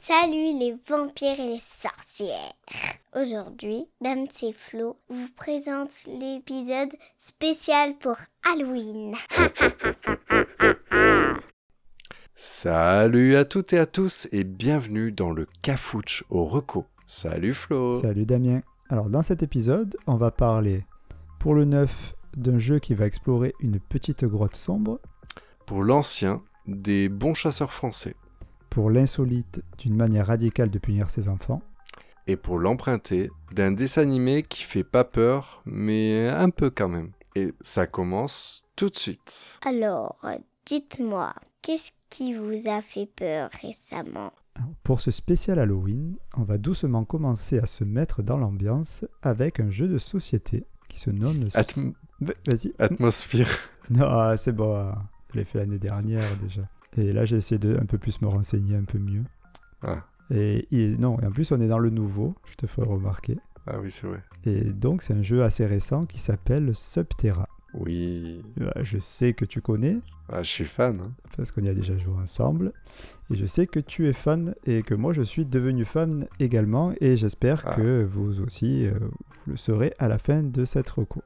Salut les vampires et les sorcières. Aujourd'hui, Dame c'est Flo vous présente l'épisode spécial pour Halloween. Salut à toutes et à tous et bienvenue dans le Cafouche au Reco. Salut Flo. Salut Damien. Alors dans cet épisode, on va parler pour le neuf d'un jeu qui va explorer une petite grotte sombre, Pour l'ancien, des bons chasseurs français. pour l'insolite d'une manière radicale de punir ses enfants, Et pour l'emprunter, d'un dessin animé qui fait pas peur, mais un peu quand même. Et ça commence tout de suite. Alors, dites-moi, qu'est-ce qui vous a fait peur récemment? Alors, Pour ce spécial Halloween, on va doucement commencer à se mettre dans l'ambiance avec un jeu de société qui se nomme... Atm- Va- Vas-y. atmosphère. Non, ah, c'est bon, ah, je l'ai fait l'année dernière déjà. Et là, j'ai essayé de un peu plus me renseigner, un peu mieux. Ah, Et, et non, et en plus, on est dans le nouveau, je te ferai remarquer. ah oui, c'est vrai. Et donc, c'est un jeu assez récent qui s'appelle Subterra. Oui. Je sais que tu connais, Ah, je suis fan. hein. parce qu'on y a déjà joué ensemble. Et je sais que tu es fan et que moi, je suis devenu fan également. Et j'espère Ah. que vous aussi, euh, vous le serez à la fin de cette reco.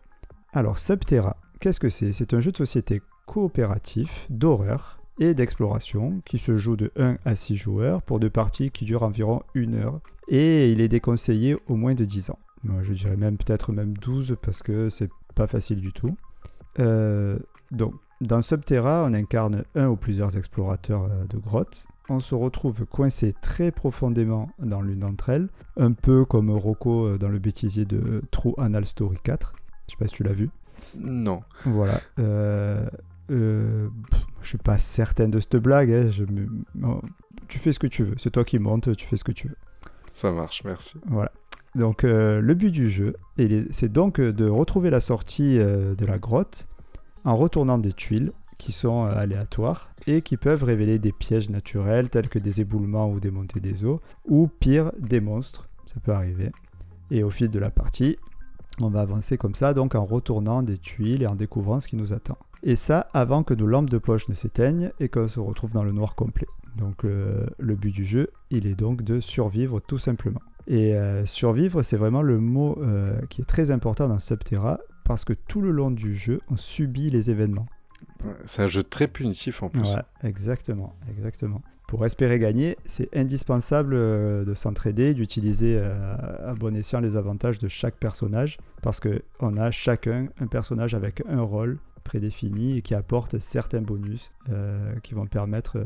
Alors, Subterra, qu'est-ce que c'est? C'est un jeu de société coopératif d'horreur et d'exploration qui se joue de 1 à 6 joueurs pour deux parties qui durent environ une heure. Et il est déconseillé au moins de 10 ans. Moi, je dirais même peut-être même 12 parce que c'est pas facile du tout. Euh, donc, dans Subterra, on incarne un ou plusieurs explorateurs euh, de grottes. On se retrouve coincé très profondément dans l'une d'entre elles, un peu comme Rocco euh, dans le bêtisier de True Anal Story 4. Je sais pas si tu l'as vu. Non. Voilà. Euh, euh, pff, je suis pas certain de cette blague. hein, je oh, tu fais ce que tu veux. C'est toi qui montes, tu fais ce que tu veux. Ça marche, merci. Voilà. Donc euh, le but du jeu, c'est donc de retrouver la sortie de la grotte en retournant des tuiles qui sont euh, aléatoires et qui peuvent révéler des pièges naturels tels que des éboulements ou des montées des eaux, ou pire, des monstres. Ça peut arriver. Et au fil de la partie, on va avancer comme ça, donc en retournant des tuiles et en découvrant ce qui nous attend. Et ça avant que nos lampes de poche ne s'éteignent et qu'on se retrouve dans le noir complet. Donc euh, le but du jeu, il est donc de survivre tout simplement. Et euh, survivre, c'est vraiment le mot qui est très important dans Subterra parce que tout le long du jeu, on subit les événements. C'est un jeu très punitif en plus. Ouais, exactement, exactement. Pour espérer gagner, c'est indispensable euh, de s'entraider, d'utiliser euh, à bon escient les avantages de chaque personnage, parce que on a chacun un personnage avec un rôle prédéfini et qui apporte certains bonus euh, qui vont permettre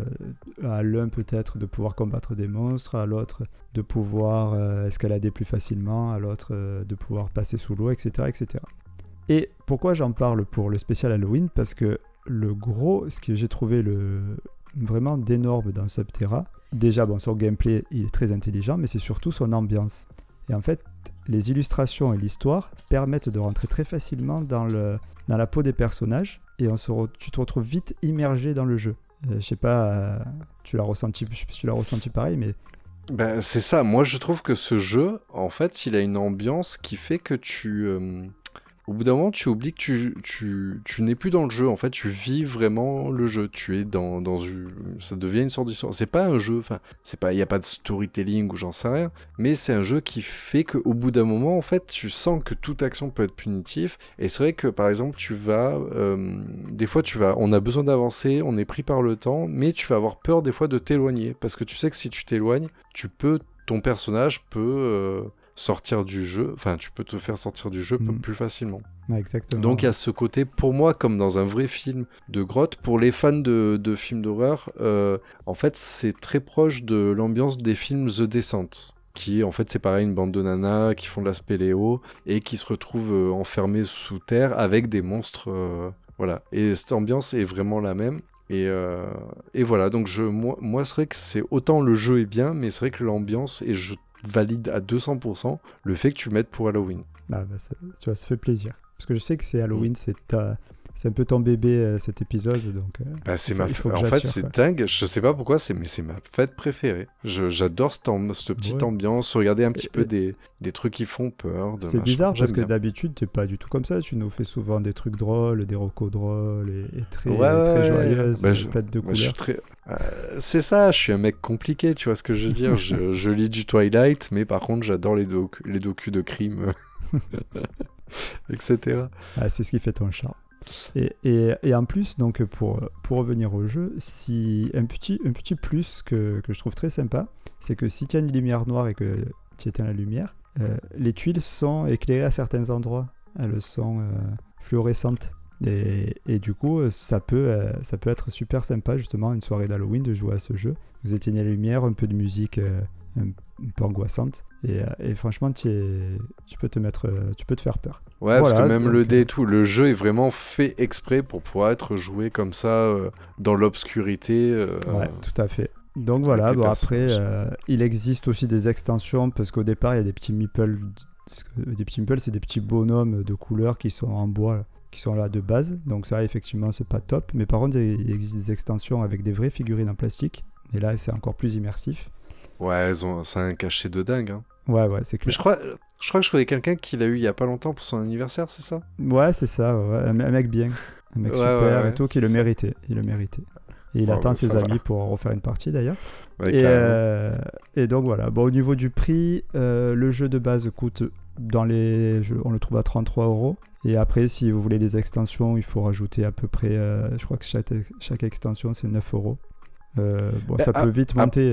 à l'un peut-être de pouvoir combattre des monstres, à l'autre de pouvoir escalader plus facilement, à l'autre de pouvoir passer sous l'eau, etc., etc. Et pourquoi j'en parle pour le spécial Halloween? Parce que le gros, ce que j'ai trouvé le vraiment d'énorme dans Subterra, déjà bon son gameplay il est très intelligent, mais c'est surtout son ambiance. Et en fait, les illustrations et l'histoire permettent de rentrer très facilement dans, le, dans la peau des personnages et on se tu te retrouves vite immergé dans le jeu. Euh, je sais pas, euh, tu l'as ressenti, sais pas tu l'as ressenti pareil, mais Ben, c'est ça, moi je trouve que ce jeu, en fait, il a une ambiance qui fait que tu... euh, au bout d'un moment, tu oublies que tu, tu, tu n'es plus dans le jeu, en fait, tu vis vraiment le jeu, tu es dans, dans une... Ça devient une sorte d'histoire. C'est pas un jeu, enfin. Il n'y a pas de storytelling ou j'en sais rien, mais c'est un jeu qui fait qu'au bout d'un moment, en fait, tu sens que toute action peut être punitive, et c'est vrai que, par exemple, tu vas... euh, des fois, tu vas... On a besoin d'avancer, on est pris par le temps, mais tu vas avoir peur des fois de t'éloigner, parce que tu sais que si tu t'éloignes, tu peux, ton personnage peut euh, sortir du jeu, enfin tu peux te faire sortir du jeu Mhm. plus facilement. exactement. Donc il y a ce côté, pour moi, comme dans un vrai film de grotte, pour les fans de, de films d'horreur, euh, en fait c'est très proche de l'ambiance des films The Descent. Qui en fait c'est pareil, une bande de nanas qui font de la spéléo et qui se retrouvent euh, enfermées sous terre avec des monstres. euh, voilà. Et cette ambiance est vraiment la même. Et, euh, et voilà, donc je, moi, moi c'est vrai que c'est autant le jeu est bien, mais c'est vrai que l'ambiance, et je valide à 200% le fait que tu le mettes pour Halloween. Ah, bah, ça, tu vois, ça fait plaisir. Parce que je sais que c'est Halloween, c'est ta- c'est un peu ton bébé cet épisode, donc. euh, Bah, c'est ma f- En fait, c'est dingue. Je sais pas pourquoi, c'est mais c'est ma fête préférée. J'adore cette, cette petite Ouais. ambiance. Regarder un petit Et- peu et- des, des trucs qui font peur. C'est bizarre parce que d'habitude, t'es pas du tout comme ça. Tu nous fais souvent des trucs drôles, des recos drôles et, et très, Ouais, très joyeuses, Bah, je- de couleurs. très. euh, c'est ça, je suis un mec compliqué, tu vois ce que je veux dire. je, je lis du Twilight, mais par contre, j'adore les, doc- les docus de crime, etc. Ah, c'est ce qui fait ton charme. Et, en plus, donc pour, pour revenir au jeu, si un petit, un petit plus que, que je trouve très sympa, c'est que si tu as une lumière noire et que tu éteins la lumière, euh, les tuiles sont éclairées à certains endroits. Elles sont euh, fluorescentes. Et, et du coup, euh, ça peut, ça peut être super sympa, justement, une soirée d'Halloween, de jouer à ce jeu. Vous éteignez la lumière, un peu de musique un, peu angoissante. Et, euh, et franchement, tu es- tu peux te mettre, euh, tu peux te faire peur. Ouais, parce que même donc, le dé euh, et tout, le jeu est vraiment fait exprès pour pouvoir être joué comme ça, euh, dans l'obscurité. euh, Ouais, tout à fait. Donc voilà, bon, après, euh, il existe aussi des extensions parce qu'au départ, il y a des petits meeples. Des petits meeples, c'est des petits bonhommes de couleur qui sont en bois, là, qui sont là de base. Donc ça, effectivement, c'est pas top. Mais par contre, il il existe des extensions avec des vraies figurines en plastique. Et là, c'est encore plus immersif. Ouais, elles ont, ça a un cachet de dingue. hein. Ouais, ouais, c'est Mais clair. je crois, je crois que je connais quelqu'un qui l'a eu il y a pas longtemps pour son anniversaire, c'est ça? Ouais, c'est ça, ouais, un, mec bien. Un mec Ouais, super ouais, et tout, qui c'est le ça. méritait. Il le méritait. Et il Ouais, attend bah, ses va. amis pour refaire une partie d'ailleurs. Et, euh, et donc voilà, bon, au niveau du prix, euh, le jeu de base coûte dans les jeux, on le trouve à 33 euros. Et après, si vous voulez les extensions, il faut rajouter à peu près, euh, je crois que chaque, chaque extension c'est 9 euros. Bon, ça peut vite monter.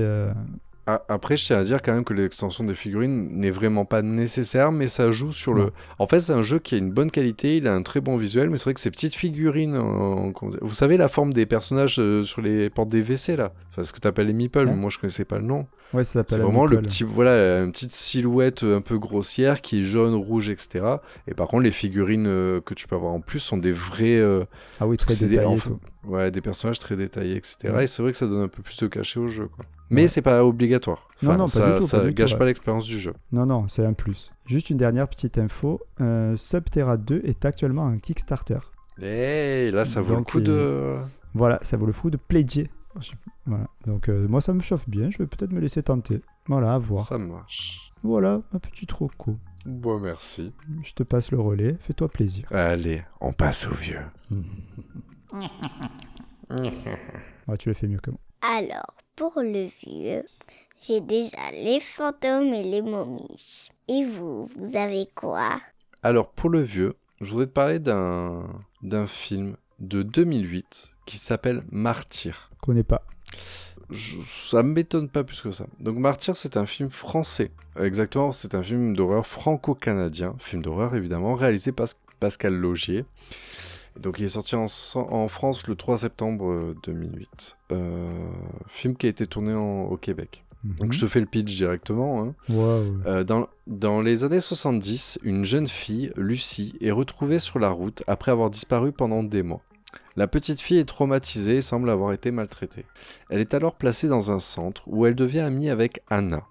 Après, je tiens à dire quand même que l'extension des figurines n'est vraiment pas nécessaire, mais ça joue sur le. En fait, c'est un jeu qui a une bonne qualité, il a un très bon visuel, mais c'est vrai que ces petites figurines, en- vous savez la forme des personnages euh, sur les portes des WC là, enfin ce que tu appelles les meeples, Ouais. moi je connaissais pas le nom. Ouais, ça C'est s'appelle vraiment le petit, voilà, une petite silhouette un peu grossière qui est jaune, rouge, etc. Et par contre, les figurines euh, que tu peux avoir en plus sont des vrais, euh, Ah oui, très c'est des- ouais, des personnages très détaillés, etc. Ouais. Et c'est vrai que ça donne un peu plus de cachet au jeu, quoi. Mais Ouais. c'est pas obligatoire. Non, non, pas ça, du tout, ça pas du gâche pas l'expérience du jeu. Non, non, c'est un plus. Juste une dernière petite info. euh, Subterra 2 est actuellement un Kickstarter. Et là, ça vaut Donc, le coup de. Voilà, ça vaut le coup de pledger. Voilà. Donc euh, moi ça me chauffe bien, je vais peut-être me laisser tenter. Voilà, à voir. Ça marche. Voilà, ma petite roco. Bon, merci. Je te passe le relais, fais-toi plaisir. Allez, on passe au vieux. Ouais, tu le fais mieux que moi. Alors, pour le vieux, j'ai déjà les fantômes et les momies. Et vous, vous avez quoi? Alors, pour le vieux, je voudrais te parler d'un d'un film de 2008 qui s'appelle Martyr. Je connais pas. Je- ça m'étonne pas plus que ça. Donc Martyr, c'est un film français. Euh, Exactement, c'est un film d'horreur franco-canadien, film d'horreur évidemment, réalisé par Pascal Logier. Donc il est sorti en, en France le 3 septembre euh, 2008. Euh, film qui a été tourné en- au Québec. Donc je te fais le pitch directement. hein. Mhm. Euh, dans, dans les années 70, une jeune fille, Lucie, est retrouvée sur la route après avoir disparu pendant des mois. La petite fille est traumatisée et semble avoir été maltraitée. Elle est alors placée dans un centre où elle devient amie avec Anna.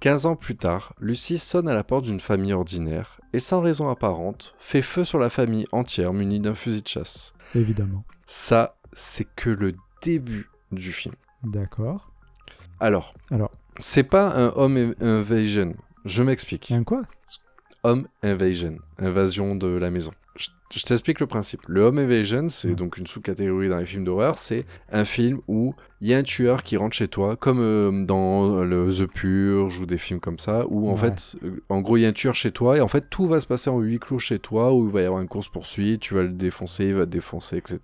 15 ans plus tard, Lucie sonne à la porte d'une famille ordinaire et sans raison apparente, fait feu sur la famille entière munie d'un fusil de chasse. Évidemment. Ça, c'est que le début du film. D'accord. Alors, Alors, c'est pas un home invasion. Je m'explique. un quoi? Home Invasion, invasion de la maison. Je, t'explique le principe. Le Home Invasion, c'est donc une sous-catégorie dans les films d'horreur. C'est un film où il y a un tueur qui rentre chez toi, comme euh, dans le The Purge ou des films comme ça, où en Ouais. fait, euh, en gros, il y a un tueur chez toi et en fait, tout va se passer en huis clos chez toi, où il va y avoir une course-poursuite, tu vas le défoncer, il va te défoncer, etc.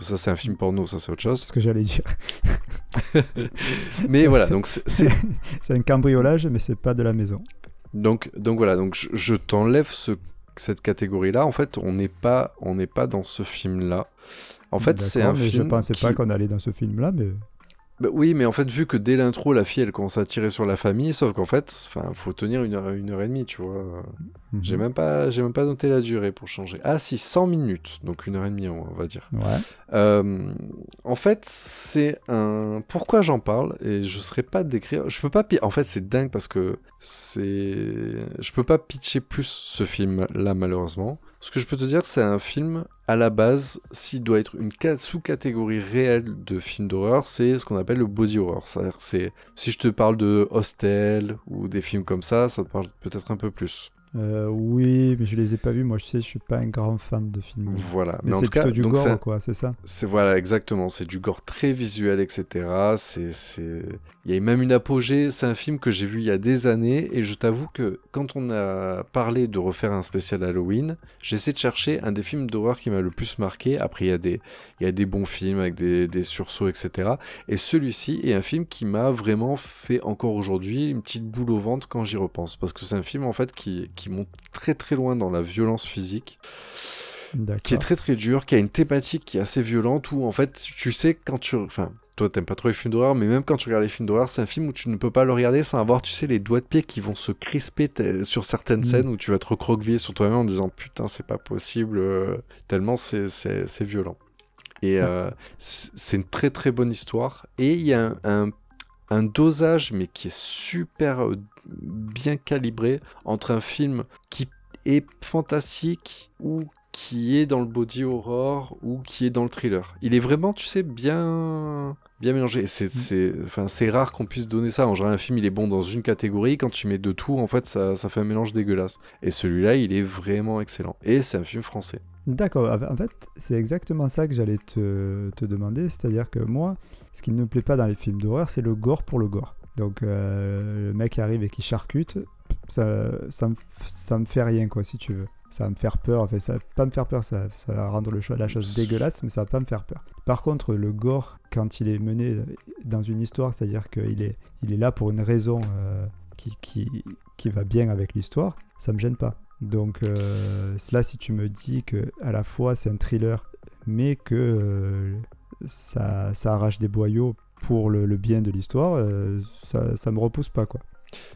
Ça, c'est un film porno, ça, c'est autre chose. C'est ce que j'allais dire. Mais voilà, donc c'est- c'est C'est un cambriolage, mais c'est pas de la maison. Donc, donc voilà, donc je, je t'enlève ce, cette catégorie-là. En fait, on n'est pas, on n'est pas dans ce film-là. En fait, c'est un mais film. je pensais qui- pas qu'on allait dans ce film-là, mais Bah oui, mais en fait, vu que dès l'intro, la fille, elle commence à tirer sur la famille, sauf qu'en fait, enfin, faut tenir une heure, une heure et demie, tu vois. Mhm. J'ai même pas, j'ai même pas noté la durée pour changer. Ah si, 100 minutes, donc une heure et demie, on va dire. ouais. Euh, en fait, c'est un. Pourquoi j'en parle et je serais pas décrire? Je peux pas. En fait, c'est dingue parce que c'est. Je peux pas pitcher plus ce film-là malheureusement Ce que je peux te dire, c'est un film, à la base, s'il doit être une sous-catégorie réelle de film d'horreur, c'est ce qu'on appelle le body horror. C'est-à-dire, c'est, si je te parle de Hostel ou des films comme ça, ça te parle peut-être un peu plus. Euh, oui, mais je les ai pas vus. Moi, je sais, je suis pas un grand fan de films. Voilà. Mais, en c'est tout cas, du donc gore, c'est- quoi, c'est ça? C'est voilà, exactement. C'est du gore très visuel, etc. C'est, c'est... Il y a même une apogée. C'est un film que j'ai vu il y a des années. Et je t'avoue que quand on a parlé de refaire un spécial Halloween, j'essaie de chercher un des films d'horreur qui m'a le plus marqué. Après, il y a des, il y a des bons films avec des, des sursauts, etc. Et celui-ci est un film qui m'a vraiment fait encore aujourd'hui une petite boule au ventre quand j'y repense. Parce que c'est un film en fait qui, qui monte très très loin dans la violence physique qui est très très dur, qui a une thématique qui est assez violente où en fait tu sais quand tu... Enfin, toi t'aimes pas trop les films d'horreur, mais même quand tu regardes les films d'horreur, c'est un film où tu ne peux pas le regarder sans avoir, tu sais, les doigts de pied qui vont se crisper sur certaines Mm. scènes où tu vas te recroqueviller sur toi-même en disant putain c'est pas possible, euh, tellement c'est violent. Et euh, c'est une très très bonne histoire. Et il y a un, un- un dosage, mais qui est super euh, bien calibré entre un film qui est fantastique ou qui est dans le body horror ou qui est dans le thriller. Il est vraiment, tu sais, bien bien mélangé. C'est c'est enfin c'est rare qu'on puisse donner ça. En général, un film il est bon dans une catégorie. Quand tu mets de tout, en fait, ça, ça fait un mélange dégueulasse. Et celui-là, il est vraiment excellent. Et c'est un film français. D'accord. En fait, c'est exactement ça que j'allais te, te demander. C'est-à-dire que moi, ce qui ne me plaît pas dans les films d'horreur, c'est le gore pour le gore. Donc, euh, le mec arrive et qui charcute, ça, ça, me, ça me fait rien, quoi, si tu veux. Ça va me faire peur. Enfin, ça va pas me faire peur, ça, ça va rendre le la chose dégueulasse, mais ça va pas me faire peur. Par contre, le gore, quand il est mené dans une histoire, c'est-à-dire qu'il est, il est là pour une raison euh, qui, qui, qui va bien avec l'histoire, ça me gêne pas. Donc euh, là, si tu me dis que à la fois c'est un thriller, mais que euh, ça, ça arrache des boyaux pour le, le bien de l'histoire, euh, ça, ça me repousse pas quoi.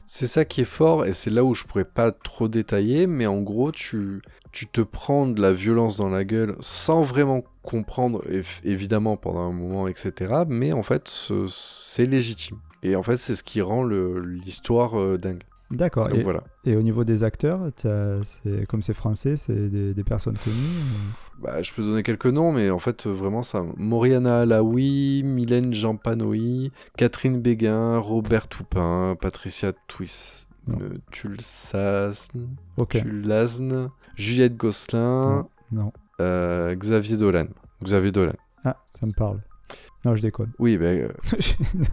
C'est ça qui est fort et c'est là où je pourrais pas trop détailler, mais en gros, tu, tu te prends de la violence dans la gueule sans vraiment comprendre, évidemment, pendant un moment, etc. Mais en fait, ce- c'est légitime. Et en fait, c'est ce qui rend l'histoire euh, dingue. D'accord. Et, voilà. et au niveau des acteurs, comme c'est français, c'est des, des personnes connues. Bah, je peux donner quelques noms, mais en fait, vraiment, ça. Moriana Alaoui, Mylène Jampanoï, Catherine Béguin, Robert Toupin, Patricia Twiss, euh, Tulsasne, Juliette Gosselin, Non. non. euh, Xavier Dolan. Xavier Dolan. Ah, ça me parle. Non, je déconne. Oui, ben, euh,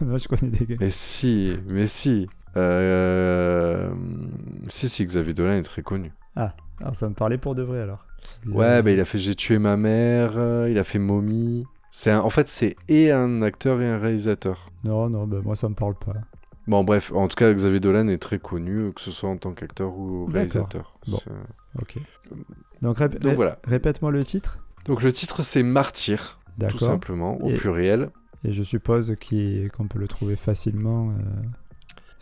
non, je connais des gars. mais si, mais si. Euh, Si, si, Xavier Dolan est très connu. Alors ça me parlait pour de vrai alors. Ouais, bah, il a fait J'ai tué ma mère, euh, il a fait Mommy. C'est un- En fait, c'est et un acteur et un réalisateur. Non, non, bah, moi ça me parle pas. Bon, bref, en tout cas, Xavier Dolan est très connu, que ce soit en tant qu'acteur ou réalisateur. Bon. Ok. Donc, rép- Donc ré- voilà. répète-moi le titre. Donc le titre, c'est Martyr, tout simplement, au Et- pluriel. Et je suppose qu'on peut le trouver facilement euh,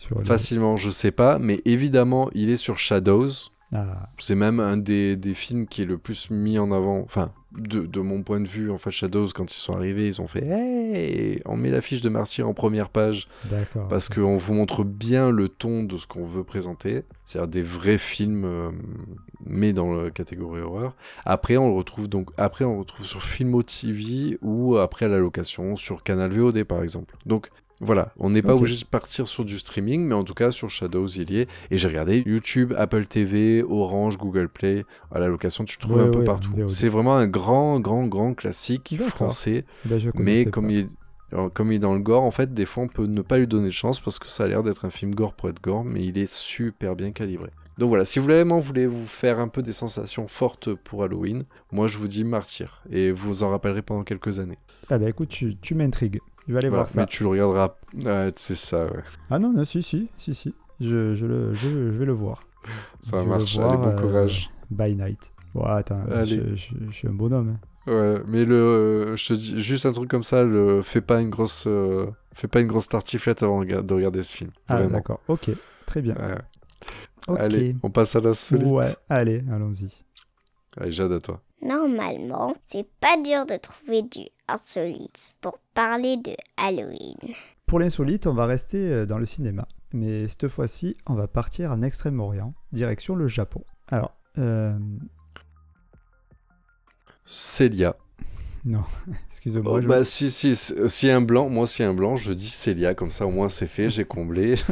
sur Facilement, je sais pas, mais évidemment, il est sur Shadows. Ah, C'est même un des, des films qui est le plus mis en avant. Enfin, de, de mon point de vue, en fait, Shadows, quand ils sont arrivés, ils ont fait Hey On met l'affiche de Martyr en première page d'accord. parce qu'on vous montre bien le ton de ce qu'on veut présenter. C'est-à-dire des vrais films, euh, mais dans la catégorie horreur. Après, on le retrouve donc après on le retrouve sur Filmo TV ou après à la location sur Canal VOD par exemple. Donc voilà, on n'est pas obligé de partir sur du streaming, mais en tout cas sur Shadows il y est. Et j'ai regardé YouTube, Apple TV, Orange, Google Play. À la location, tu le trouves Ouais, un peu ouais, partout. C'est vraiment un grand, grand, grand classique français. Ben, je Mais comme pas. il, est, comme il est dans le gore, en fait, des fois, on peut ne pas lui donner de chance parce que ça a l'air d'être un film gore pour être gore, mais il est super bien calibré. Donc voilà, si vous vraiment voulez vous faire un peu des sensations fortes pour Halloween, moi je vous dis Martyr, et vous vous en rappellerez pendant quelques années. Ah bah écoute, tu, tu m'intrigues. Je vais aller Voilà, voir ça. mais tu le regarderas. Ouais, c'est ça, ouais. Ah non, non, si, si, si, si. Je, je, le, je, je vais le voir. Ça Je marche. le Allez, bon euh, courage. By night. Ouais, attends, je, suis un bonhomme. hein. Ouais, mais le, je te dis juste un truc comme ça, le, fais pas une grosse, euh, fais pas une grosse tartiflette avant de rega- de regarder ce film. Ah d'accord, ok, très bien. Ouais. Allez, on passe à la solide. Ouais, allez, allons-y. Allez, Jade à toi. Normalement, c'est pas dur de trouver du insolite pour parler de Halloween. Pour l'insolite, on va rester euh, dans le cinéma. Mais cette fois-ci, on va partir en Extrême-Orient, direction le Japon. Alors, euh, Célia. Non, excusez-moi. Oh, je- bah si, si, si, si un blanc, moi si un blanc, je dis Célia, comme ça au moins c'est fait, j'ai comblé.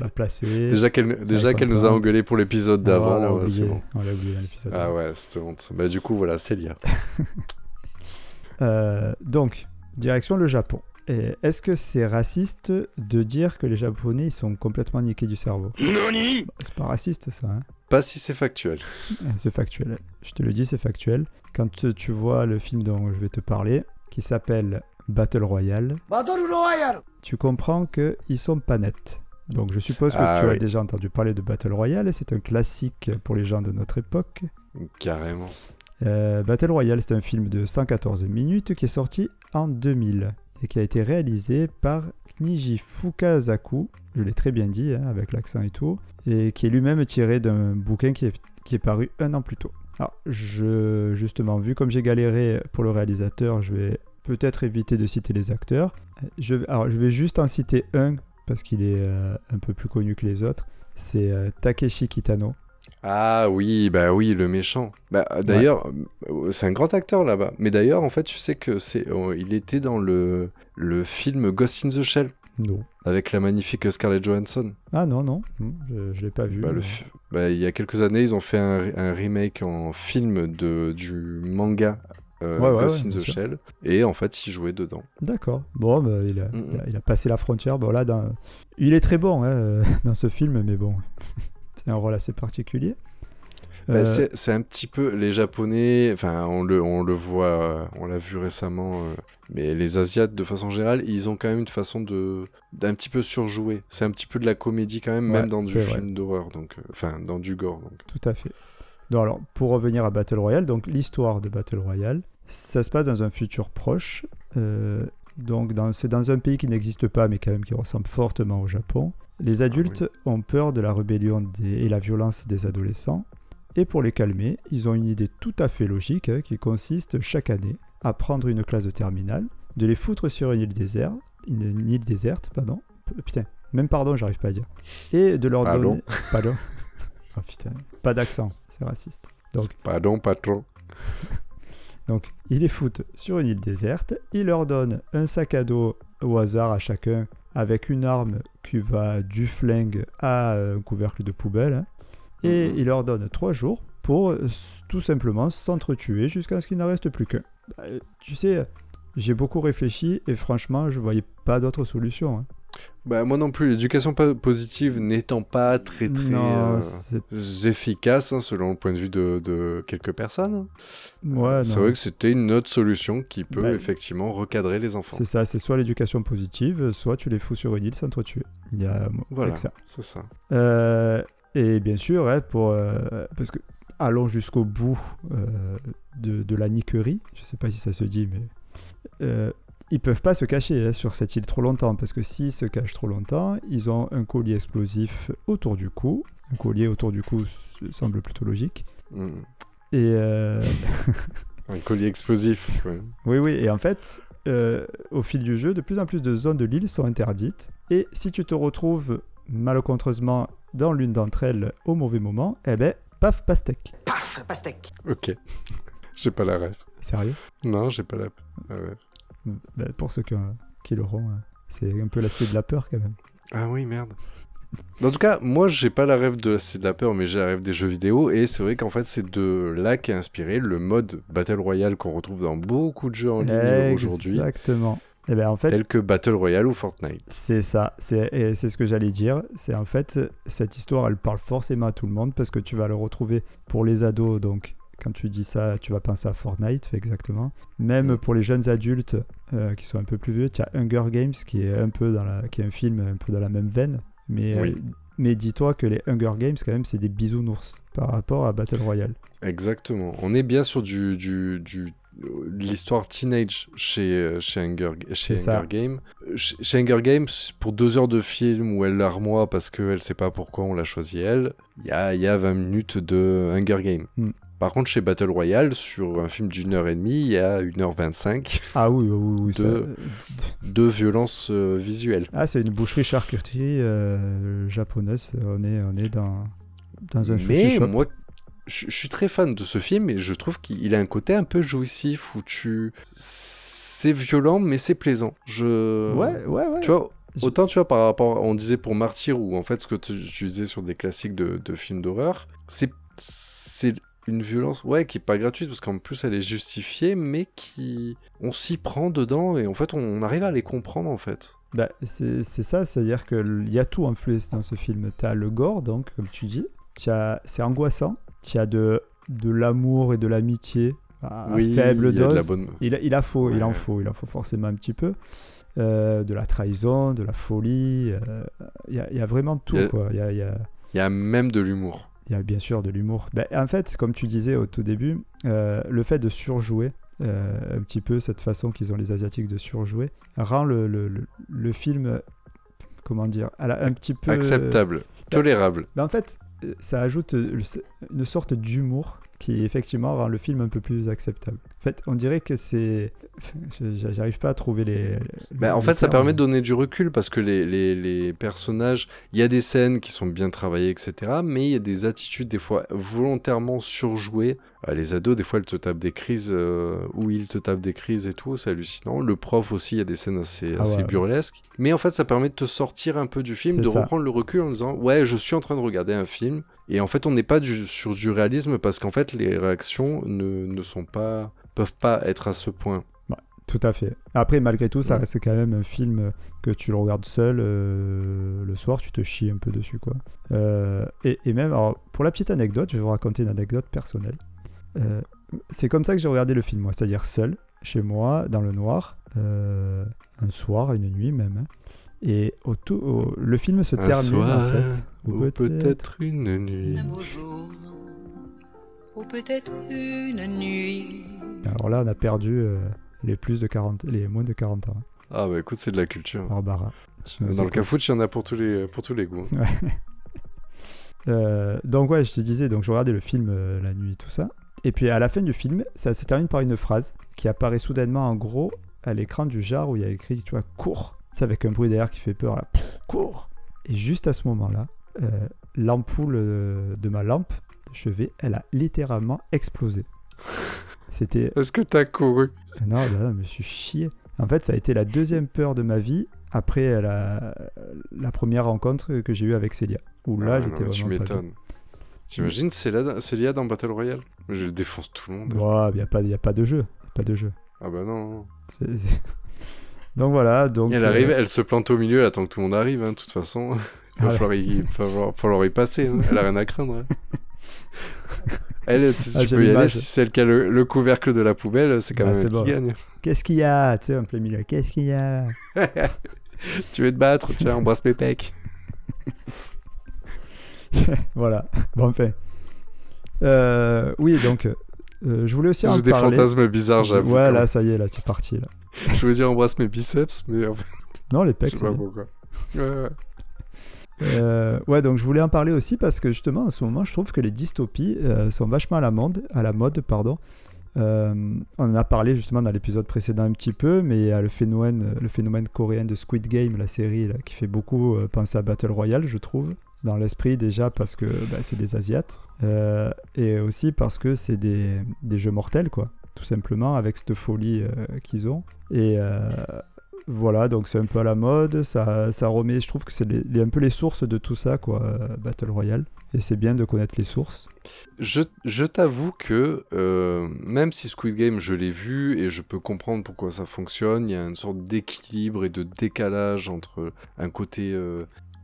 On l'a placé. déjà qu'elle déjà qu'elle nous a engueulé pour l'épisode d'avant, c'est oublié. bon. On l'a oublié dans l'épisode. Ah ouais, c'était honte. Bah du coup voilà, Célia. Euh, donc, direction le Japon. Et Est-ce que c'est raciste de dire que les Japonais ils sont complètement niqués du cerveau? Bah, C'est pas raciste ça, hein Pas si c'est factuel. C'est factuel. Je te le dis, c'est factuel. Quand tu- tu vois le film dont je vais te parler, qui s'appelle Battle Royale, tu comprends qu'ils sont pas nets. Donc je suppose que Ah tu as déjà entendu parler de Battle Royale, c'est un classique pour les gens de notre époque. Carrément. Euh, Battle Royale, c'est un film de 114 minutes qui est sorti en 2000 et qui a été réalisé par Kniji Fukazaku, je l'ai très bien dit hein, avec l'accent et tout, et qui est lui-même tiré d'un bouquin qui est, qui est paru un an plus tôt. Alors, je, justement, vu comme j'ai galéré pour le réalisateur, je vais peut-être éviter de citer les acteurs. Je, alors, je vais juste en citer un parce qu'il est euh, un peu plus connu que les autres. C'est euh, Takeshi Kitano. Ah oui, bah oui, le méchant. Bah d'ailleurs, euh, c'est un grand acteur là-bas. Mais d'ailleurs, en fait, tu sais que c'est, il était dans le le film Ghost in the Shell Non. avec la magnifique Scarlett Johansson. Ah non, non, je ne l'ai pas vu. Bah, le bah, il y a quelques années, ils ont fait un, un remake en film de du manga euh, Ouais, ouais, Ghost ouais, in bien the sûr. Shell et en fait, il jouait dedans. D'accord. Bon, bah, il, a, Mm, il, a, il a passé la frontière. Bon, là, dans... il est très bon hein, euh, dans ce film, mais bon, c'est un rôle assez particulier. Bah, Euh, c'est un petit peu les Japonais, enfin on le, on le voit, euh, on l'a vu récemment, euh, mais les Asiates de façon générale, ils ont quand même une façon de d'un petit peu surjouer. C'est un petit peu de la comédie quand même, Ouais, même dans du vrai. film d'horreur, donc enfin dans du gore. Donc. Tout à fait. Donc, alors, pour revenir à Battle Royale, donc l'histoire de Battle Royale, ça se passe dans un futur proche. euh, donc, c'est dans un pays qui n'existe pas, mais quand même qui ressemble fortement au Japon. Les adultes ont peur de la rébellion des- et la violence des adolescents. Et pour les calmer, ils ont une idée tout à fait logique hein, qui consiste chaque année à prendre une classe de terminale, de les foutre sur une île déserte, une, une île déserte, pardon. P- Putain, même pardon, j'arrive pas à dire. Et de leur Pardon. donner. Pardon. Oh putain, pas d'accent, c'est raciste. Donc, Pardon, patron. donc, ils les foutent sur une île déserte, ils leur donnent un sac à dos au hasard à chacun avec une arme qui va du flingue à un couvercle de poubelle. hein. et Mhm. ils leur donnent trois jours pour euh, s- tout simplement s'entretuer jusqu'à ce qu'il n'en reste plus qu'un. Bah, euh, tu sais, j'ai beaucoup réfléchi et franchement, je voyais pas d'autre solution. hein. Bah moi non plus. L'éducation po- positive n'étant pas très très non, euh, efficace hein, selon le point de vue de, de quelques personnes. ouais, c'est vrai que c'était une autre solution qui peut Bah, effectivement recadrer les enfants. C'est ça, c'est soit l'éducation positive, soit tu les fous sur une île s'entretuer. Il y a Voilà, ça. c'est ça. Euh, et bien sûr, hein, pour, euh, parce que allons jusqu'au bout euh, de, de la niquerie, je sais pas si ça se dit, mais euh, ils peuvent pas se cacher hein, sur cette île trop longtemps, parce que s'ils se cachent trop longtemps, ils ont un collier explosif autour du cou. Un collier autour du cou semble plutôt logique. Mm. Et euh, Un collier explosif. ouais. oui, oui, et en fait, euh, au fil du jeu, de plus en plus de zones de l'île sont interdites. Et si tu te retrouves malencontreusement dans l'une d'entre elles au mauvais moment, eh ben, paf, pastèque. Paf, pastèque. Ok. j'ai pas la ref. Sérieux? Non, j'ai pas la, la ref. Ben, Pour ceux qui, qui l'auront, hein, c'est un peu la de la peur quand même. Ah oui, merde. En tout cas, moi, j'ai pas la rêve de c'est de la peur, mais j'ai la rêve des jeux vidéo. Et c'est vrai qu'en fait, c'est de là qu'est inspiré le mode Battle Royale qu'on retrouve dans beaucoup de jeux en ligne aujourd'hui, Exactement. Et ben en fait, tels que Battle Royale ou Fortnite. c'est ça. C'est ce que j'allais dire. C'est en fait, cette histoire, elle parle forcément à tout le monde parce que tu vas le retrouver pour les ados. Donc, quand tu dis ça, tu vas penser à Fortnite, exactement. Même pour les jeunes adultes euh, qui sont un peu plus vieux, tu as Hunger Games qui est un peu dans la, qui est un film un peu dans la même veine. Mais, Oui. euh, mais dis-toi que les Hunger Games, quand même, c'est des bisounours par rapport à Battle Royale. Exactement. On est bien sur du, du, du l'histoire teenage chez euh, chez Hunger, chez. Hunger Games. Euh, Chez chez Hunger Games, pour deux heures de film où elle larmoie parce qu'elle sait pas pourquoi on l'a choisi elle, il y a, y a 20 minutes de Hunger Games. Mm. Par contre, chez Battle Royale, sur un film d'une heure et demie, il y a 1h25 Ah oui, oui, oui. oui, ça- De- de violence euh, visuelle. Ah, c'est une boucherie charcuterie euh, japonaise. On est, on est dans, dans un Mais shop. moi, je, je suis très fan de ce film et je trouve qu'il a un côté un peu jouissif où tu. C'est violent, mais c'est plaisant. Je. Ouais, ouais, ouais. Tu vois, autant tu vois par rapport, on disait pour Martyr ou en fait ce que tu, tu disais sur des classiques de, de films d'horreur, c'est une violence ouais qui est pas gratuite parce qu'en plus elle est justifiée, mais qui on s'y prend dedans et en fait on arrive à les comprendre en fait. Bah, c'est c'est ça, c'est-à-dire qu'il y a tout en plus dans ce film. Tu as le gore, donc, comme tu dis. t'as- C'est angoissant. Tu as de, de l'amour et de l'amitié à oui, faible y a de dose. bonne. Il, a- il, a faut, il en faut, il en faut forcément un petit peu. Euh, de la trahison, de la folie. euh, Il y, a, il y a vraiment tout, Il y a- quoi. Y a, y a- y a même de l'humour. Il y a bien sûr de l'humour. Ben, en fait, comme tu disais au tout début, euh, le fait de surjouer, euh, un petit peu cette façon qu'ils ont les Asiatiques de surjouer, rend le, le, le- le film, comment dire, un petit peu... Acceptable, tolérable. Ben, en fait, euh, ça ajoute une sorte d'humour qui effectivement rend le film un peu plus acceptable. En fait, on dirait que c'est... J'arrive pas à trouver les... Bah, en fait, ça permet de donner du recul parce que les, les, les personnages, il y a des scènes qui sont bien travaillées, etc. Mais il y a des attitudes, des fois, volontairement surjouées. Euh, les ados, des fois, elles te tapent des crises, euh, ou ils te tapent des crises et tout, c'est hallucinant. Le prof aussi, il y a des scènes assez, Ah assez ouais. burlesques. Mais en fait, ça permet de te sortir un peu du film, de ça. reprendre le recul en disant Ouais, je suis en train de regarder un film. Et en fait, on n'est pas du- sur du réalisme parce qu'en fait, les réactions ne, ne sont pas peuvent pas être à ce point. Tout à fait. Après, malgré tout, ça Ouais. reste quand même un film que tu le regardes seul euh, le soir, tu te chies un peu dessus, quoi. Euh, et, et même, alors, pour la petite anecdote, je vais vous raconter une anecdote personnelle. Euh, c'est comme ça que j'ai regardé le film, moi, c'est-à-dire seul, chez moi, dans le noir, un soir, une nuit même. hein. Et au tout, au- le film se Un termine en soir, fait. Ou peut-être une nuit. Un beau jour, ou peut-être une nuit. Alors là, on a perdu euh, les plus de 40, les moins de 40 ans. Ah bah écoute, c'est de la culture. Barbara. tu nous Dans le cafouche, il y en a pour tous les, pour tous les goûts. Euh, donc ouais, je te disais, donc je regardais le film euh, la nuit, tout ça. Et puis à la fin du film, ça se termine par une phrase qui apparaît soudainement en gros à l'écran du jar où il y a écrit, tu vois, cours. C'est avec un bruit derrière qui fait peur, là, cours. Et juste à ce moment-là, euh, l'ampoule euh, de ma lampe de chevet, elle a littéralement explosé. C'était... Est-ce que t'as couru? Non, là, je me suis chié. En fait, ça a été la deuxième peur de ma vie après la, la première rencontre que j'ai eue avec Célia. Où là, Ah, j'étais Tu vraiment bien. m'étonnes. T'imagines Célia, Célia dans Battle Royale? Je défonce tout le monde. Il n'y a, pas- y a pas de jeu. y a pas de jeu. Ah bah non. C'est- c'est- donc voilà. Donc, elle euh, arrive, elle se plante au milieu, elle attend que tout le monde arrive, hein, de toute façon. Il va Ah falloir y, il va falloir, falloir y passer, hein. elle a rien à craindre. hein. Elle, tu, Ah, tu peux y aller, si c'est elle qui a le, le couvercle de la poubelle, c'est quand Ah, même elle bon. qui gagne. Qu'est-ce qu'il y a Tu sais, en plein milieu. Qu'est-ce qu'il y a? Tu veux te battre? Tiens, embrasse mes pecs. Voilà. Bon, enfin. Euh, oui, donc, euh, je voulais aussi en des parler. fantasmes bizarres, j'avoue. Ouais, là, ça y est, là, c'est parti. Là. Je veux dire embrasse mes biceps, mais en fait, Non, les je pecs, sais c'est pas pourquoi. Ouais, ouais. Euh, ouais, donc je voulais en parler aussi parce que justement, en ce moment, je trouve que les dystopies euh, sont vachement à la mode, à la mode, pardon. Euh, on en a parlé justement dans l'épisode précédent un petit peu, mais il y a le phénomène, le phénomène coréen de Squid Game, la série, là, qui fait beaucoup penser à Battle Royale, je trouve. Dans l'esprit déjà parce que bah, c'est des Asiates, et aussi parce que c'est des, des jeux mortels, quoi, tout simplement, avec cette folie euh, qu'ils ont. Et euh, voilà, donc c'est un peu à la mode, ça, ça remet, je trouve que c'est un peu les sources de tout ça, quoi, euh, Battle Royale. Et c'est bien de connaître les sources. Je, je t'avoue que même si Squid Game, je l'ai vu et je peux comprendre pourquoi ça fonctionne, il y a une sorte d'équilibre et de décalage entre un côté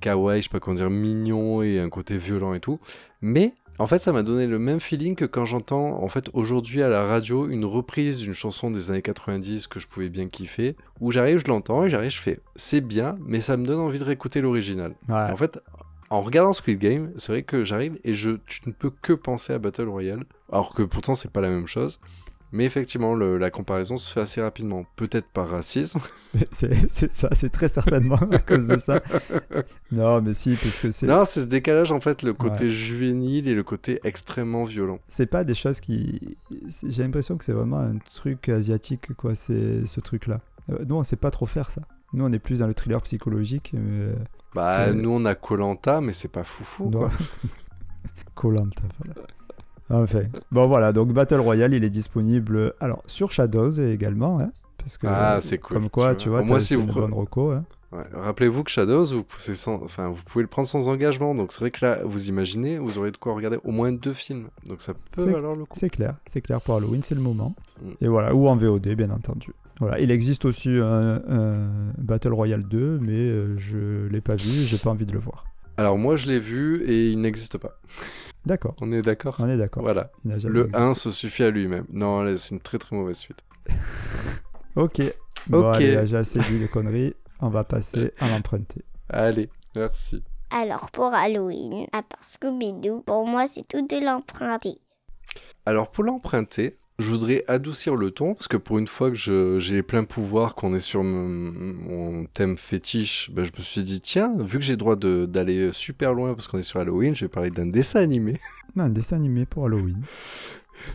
kawaii, je sais pas comment dire, mignon et un côté violent et tout. Mais en fait, ça m'a donné le même feeling que quand j'entends en fait aujourd'hui à la radio une reprise d'une chanson des années 90 que je pouvais bien kiffer, où j'arrive, je l'entends et j'arrive, je fais c'est bien, mais ça me donne envie de réécouter l'original. Ouais. En fait, en regardant Squid Game, c'est vrai que j'arrive et je, tu ne peux que penser à Battle Royale, alors que pourtant c'est pas la même chose. Mais effectivement, le- la comparaison se fait assez rapidement. Peut-être par racisme. c'est ça, c'est très certainement à cause de ça. Non, mais si, parce que c'est Non, c'est ce décalage en fait, le côté Ouais. juvénile et le côté extrêmement violent. c'est pas des choses qui. J'ai l'impression que c'est vraiment un truc asiatique, quoi, c'est ce truc-là. Euh, nous, on sait pas trop faire ça. Nous, on est plus dans le thriller psychologique. euh, Bah, Euh, nous on a Colanta, mais c'est pas foufou. non. quoi. Voilà. Enfin, bon voilà, donc Battle Royale, il est disponible alors sur Shadows également, hein, parce que Ah, c'est cool, Comme quoi, tu tu vois. vois, Au moins, t'as si fait vous une pre- bonne reco. hein. Ouais. Rappelez-vous que Shadows, vous, sans... enfin, vous pouvez le prendre sans engagement. Donc c'est vrai que là, vous imaginez, vous aurez de quoi regarder au moins deux films. Donc ça peut valoir le coup. C'est clair, c'est clair pour Halloween, c'est le moment. Mm. Et voilà, ou en VOD, bien entendu. Voilà, il existe aussi un, un Battle Royale 2, mais euh, je l'ai pas vu, j'ai pas envie de le voir. Alors moi, je l'ai vu et il n'existe pas. D'accord, On est d'accord on est d'accord. Voilà. Le existé. 1 se suffit à lui-même. Non, c'est une très très mauvaise suite. Ok. Bon, Ok. allez, j'ai assez dit de conneries. On va passer à l'emprunter. Allez, merci. Alors pour Halloween, à part Scooby-Doo, pour moi c'est tout de l'emprunter. Alors pour l'emprunter, je voudrais adoucir le ton parce que pour une fois que j'ai les pleins pouvoirs, qu'on est sur mon, thème fétiche, ben, je me suis dit tiens, vu que j'ai le droit d'aller super loin parce qu'on est sur Halloween, je vais parler d'un dessin animé. Non, un dessin animé pour Halloween.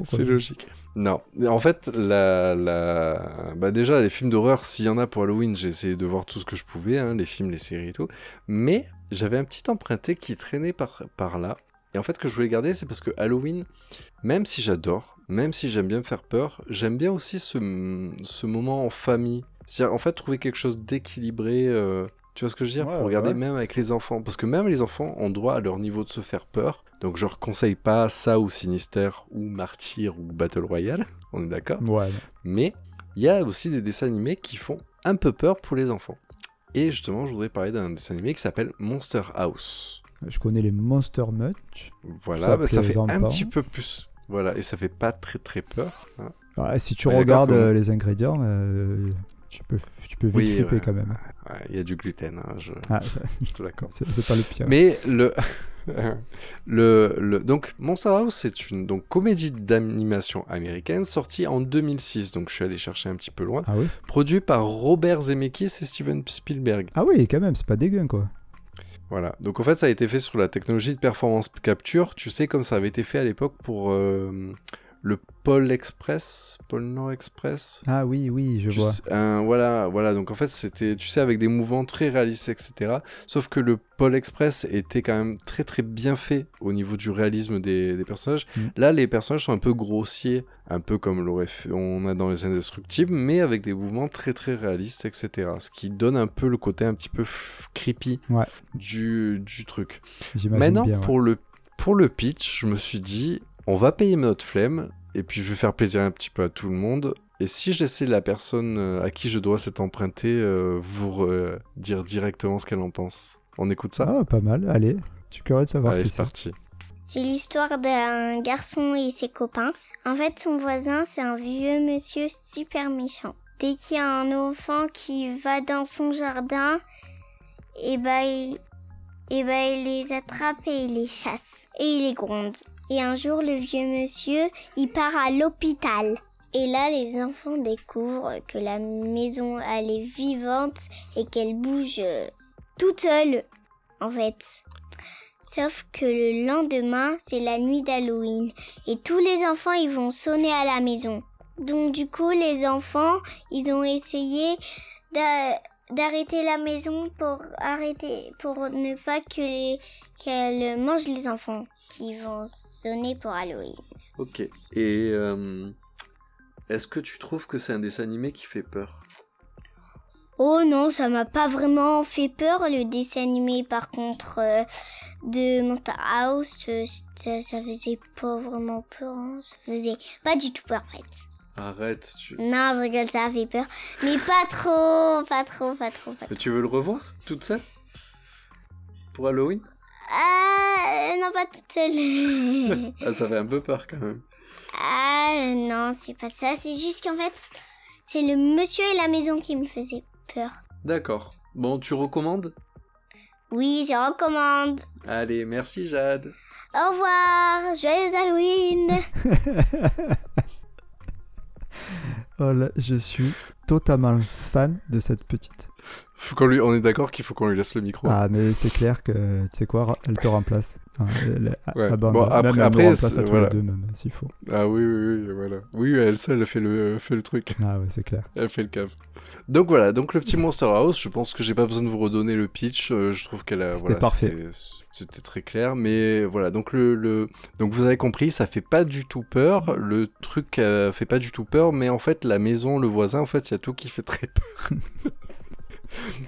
C'est logique. Non, en fait, la, la... Bah déjà, les films d'horreur, s'il y en a pour Halloween, j'ai essayé de voir tout ce que je pouvais, hein, les films, les séries et tout. Mais j'avais un petit emprunté qui traînait par, par là. Et en fait, que je voulais garder, c'est parce que Halloween, même si j'adore, même si j'aime bien me faire peur, j'aime bien aussi ce, ce moment en famille. C'est-à-dire, en fait, trouver quelque chose d'équilibré. euh, Tu vois ce que je veux dire? Ouais, Pour regarder ouais. même avec les enfants. Parce que même les enfants ont droit à leur niveau de se faire peur. Donc je ne conseille pas ça ou Sinister ou Martyr ou Battle Royale. On est d'accord? Ouais. Mais il y a aussi des dessins animés qui font un peu peur pour les enfants. Et justement, je voudrais parler d'un dessin animé qui s'appelle Monster House. je connais les Monster Much. Voilà, Ça bah, ça fait un petit peu plus. Voilà, et ça fait pas très très peur. hein. Ouais, si tu Ouais, regardes comme- euh, les ingrédients, euh, tu, peux, tu peux vite Oui, flipper ouais. quand même. Ouais, Il y a du gluten, hein, je, Ah, ça- je te l'accorde. c'est c'est pas le pire. Mais le, le, le donc Monster House c'est une donc comédie d'animation américaine sortie en 2006 donc je suis allé chercher un petit peu loin Ah oui? Produit par Robert Zemeckis et Steven Spielberg Ah oui, quand même, c'est pas dégueu quoi. Voilà. Donc en fait ça a été fait sur la technologie de performance capture. Tu sais comme ça avait été fait à l'époque pour euh, le Pôle Express Pôle Nord Express Ah oui, oui, je Tu vois. sais, un- voilà, voilà. Donc en fait, c'était, tu sais, avec des mouvements très réalistes, etc. Sauf que le Pôle Express était quand même très très bien fait au niveau du réalisme des, des personnages. Mm. Là, les personnages sont un peu grossiers, un peu comme l'aurait fait- on a dans les Indestructibles, mais avec des mouvements très très réalistes, etc. Ce qui donne un peu le côté un petit peu creepy Ouais. du, du truc. J'imagine Maintenant, bien. ouais. pour, le, pour le pitch, je me suis dit, on va payer notre flemme, et puis je vais faire plaisir un petit peu à tout le monde. Et si je laissais la personne euh, à qui je dois cet emprunté euh, vous euh, dire directement ce qu'elle en pense On écoute ça Ah, pas mal, allez. Suis curieux de savoir Allez, c'est parti. C'est l'histoire d'un garçon et ses copains. En fait, son voisin, c'est un vieux monsieur super méchant. Dès qu'il y a un enfant qui va dans son jardin, et ben il, et ben, il les attrape et il les chasse. Et il les gronde. Et un jour, le vieux monsieur, il part à l'hôpital. Et là, les enfants découvrent que la maison, elle est vivante et qu'elle bouge euh, toute seule, en fait. Sauf que le lendemain, c'est la nuit d'Halloween et tous les enfants ils vont sonner à la maison. Donc du coup, les enfants, ils ont essayé d'a- d'arrêter la maison pour arrêter pour ne pas que qu'elle mange les enfants qui vont sonner pour Halloween. Ok. Et euh, est-ce que tu trouves que c'est un dessin animé qui fait peur? Oh non, ça m'a pas vraiment fait peur le dessin animé. Par contre, euh, de Monster House, euh, ça, ça faisait pas vraiment peur. hein. Ça faisait pas du tout peur en fait. Arrête. Tu... Non, je rigole, ça a fait peur. Mais pas trop, pas trop, pas trop, pas trop. Mais tu veux le revoir toute seule? Pour Halloween? Ah, non, pas toute seule. ah, Ça fait un peu peur quand même. ah, non, c'est pas ça. C'est juste qu'en fait, c'est le monsieur et la maison qui me faisaient peur. D'accord. Bon, tu recommandes? Oui, je recommande. Allez, merci Jade. Au revoir, joyeux Halloween. Oh là, je suis totalement fan de cette petite. Faut qu'on lui... On est d'accord qu'il faut qu'on lui laisse le micro. Ah, mais c'est clair que, tu sais quoi, elle te remplace. Elle- Ouais. abandonne. Bon, après- elle après, remplace à tous voilà. les deux, même, s'il faut. Ah oui, oui, oui, voilà. Oui, elle seule, elle fait le, fait le truc. Ah ouais, c'est clair. Elle fait le cave. Donc voilà, donc le petit Monster House, je pense que j'ai pas besoin de vous redonner le pitch. euh, je trouve qu'elle a. C'était voilà, parfait. c'était- C'était très clair, mais voilà. Donc le, le, donc vous avez compris, ça fait pas du tout peur. Le truc euh, fait pas du tout peur, mais en fait la maison, le voisin, en fait, il y a tout qui fait très peur.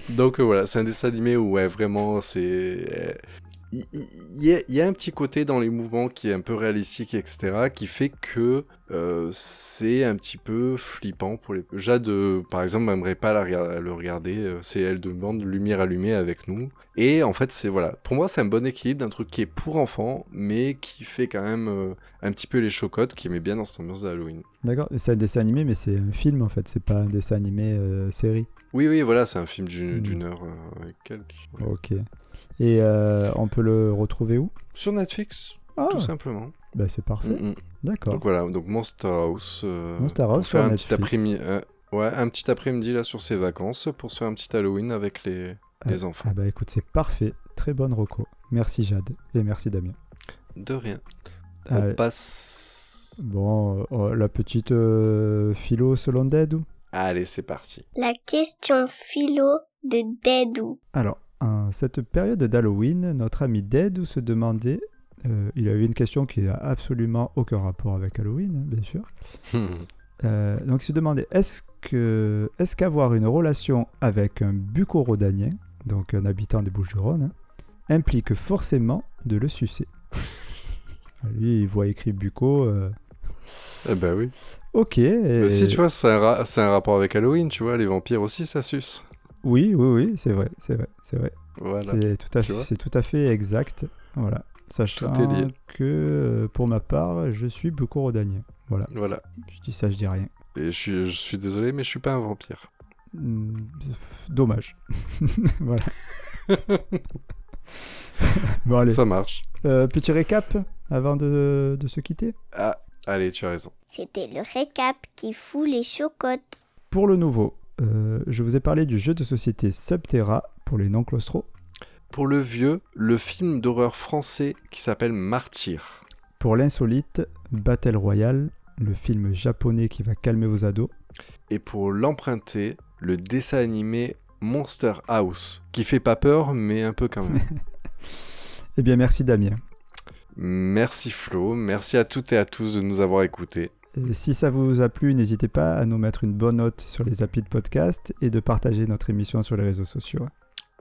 donc euh, voilà, c'est un dessin animé où vraiment c'est. euh, Il y, y a un petit côté dans les mouvements qui est un peu réalistique, etc., qui fait que euh, c'est un petit peu flippant pour les. Jade, euh, par exemple, n'aimerait pas la rega- le regarder. euh, c'est elle demande lumière allumée avec nous. Et en fait, c'est voilà. Pour moi, c'est un bon équilibre d'un truc qui est pour enfants, mais qui fait quand même un petit peu les chocottes, qui met bien dans cette ambiance d'Halloween. D'accord, c'est un dessin animé, mais c'est un film en fait, c'est pas un dessin animé série. Oui, oui, voilà, c'est un film d'une Mm. d'une heure avec quelques. Ok. Et on peut le retrouver où? Sur Netflix, Ah, tout simplement. Bah c'est parfait. Mm, mm. D'accord. Donc voilà, donc Monster House. euh, Monster pour House faire sur un petit après-midi. euh, ouais, un petit après-midi là sur ses vacances pour se faire un petit Halloween avec les, les enfants. Ah bah écoute, c'est parfait. Très bonne reco. Merci Jade et merci Damien. De rien. Allez. On passe. Bon, euh, oh, la petite euh, philo selon Dedou. Allez, c'est parti. La question philo de Dedou. Alors, en cette période d'Halloween, notre ami Dedou se demandait, euh, il avait une question qui n'a absolument aucun rapport avec Halloween, hein, bien sûr. Euh, donc il se demandait, est-ce que est-ce qu'avoir une relation avec un bucorodanien, donc un habitant des Bouches-du-Rhône, hein, implique forcément de le sucer? Lui, il voit écrit buco. euh, eh ben oui. Ok. et- Bah, si, tu vois, c'est un, ra- c'est un rapport avec Halloween, tu vois, les vampires aussi, ça suce. Oui, oui, oui, c'est vrai, c'est vrai, c'est vrai. Voilà. C'est tout, à fait- tout à fait exact. Voilà. Sachant Tout est lié. que euh, pour ma part, je suis bucorodanien. Voilà. Voilà. Je dis ça, je dis rien. Et je suis, je suis désolé, mais je suis pas un vampire. Hmm, Dommage. voilà. bon, allez. Ça marche. Euh, petit récap avant de, de se quitter. Ah, allez, tu as raison. C'était le récap qui fout les chocottes. Pour le nouveau, euh, je vous ai parlé du jeu de société Subterra pour les non-claustros. Pour le vieux, le film d'horreur français qui s'appelle Martyr. Pour l'insolite, Battle Royale, le film japonais qui va calmer vos ados. Et pour l'emprunter, le dessin animé Monster House, qui fait pas peur, mais un peu quand même. Eh bien, merci Damien. merci Flo, merci à toutes et à tous de nous avoir écoutés. Et si ça vous a plu, n'hésitez pas à nous mettre une bonne note sur les applis de podcast et de partager notre émission sur les réseaux sociaux.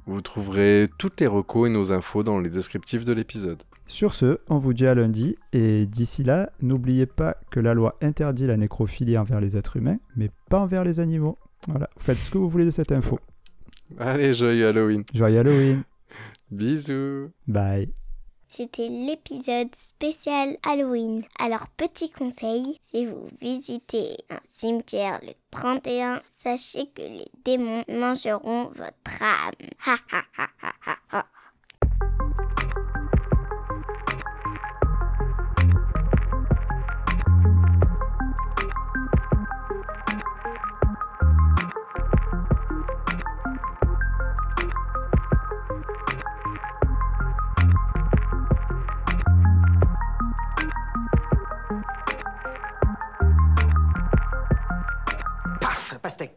Vous trouverez toutes les recos et nos infos dans les descriptifs de l'épisode. Sur ce, on vous dit à lundi et d'ici là, n'oubliez pas que la loi interdit la nécrophilie envers les êtres humains, mais pas envers les animaux. Voilà, faites ce que vous voulez de cette info. Allez, joyeux Halloween. Joyeux Halloween. Bisous. Bye. C'était l'épisode spécial Halloween. Alors petit conseil, si vous visitez un cimetière le 31, sachez que les démons mangeront votre âme. Ha ha ha ha ha pastèque.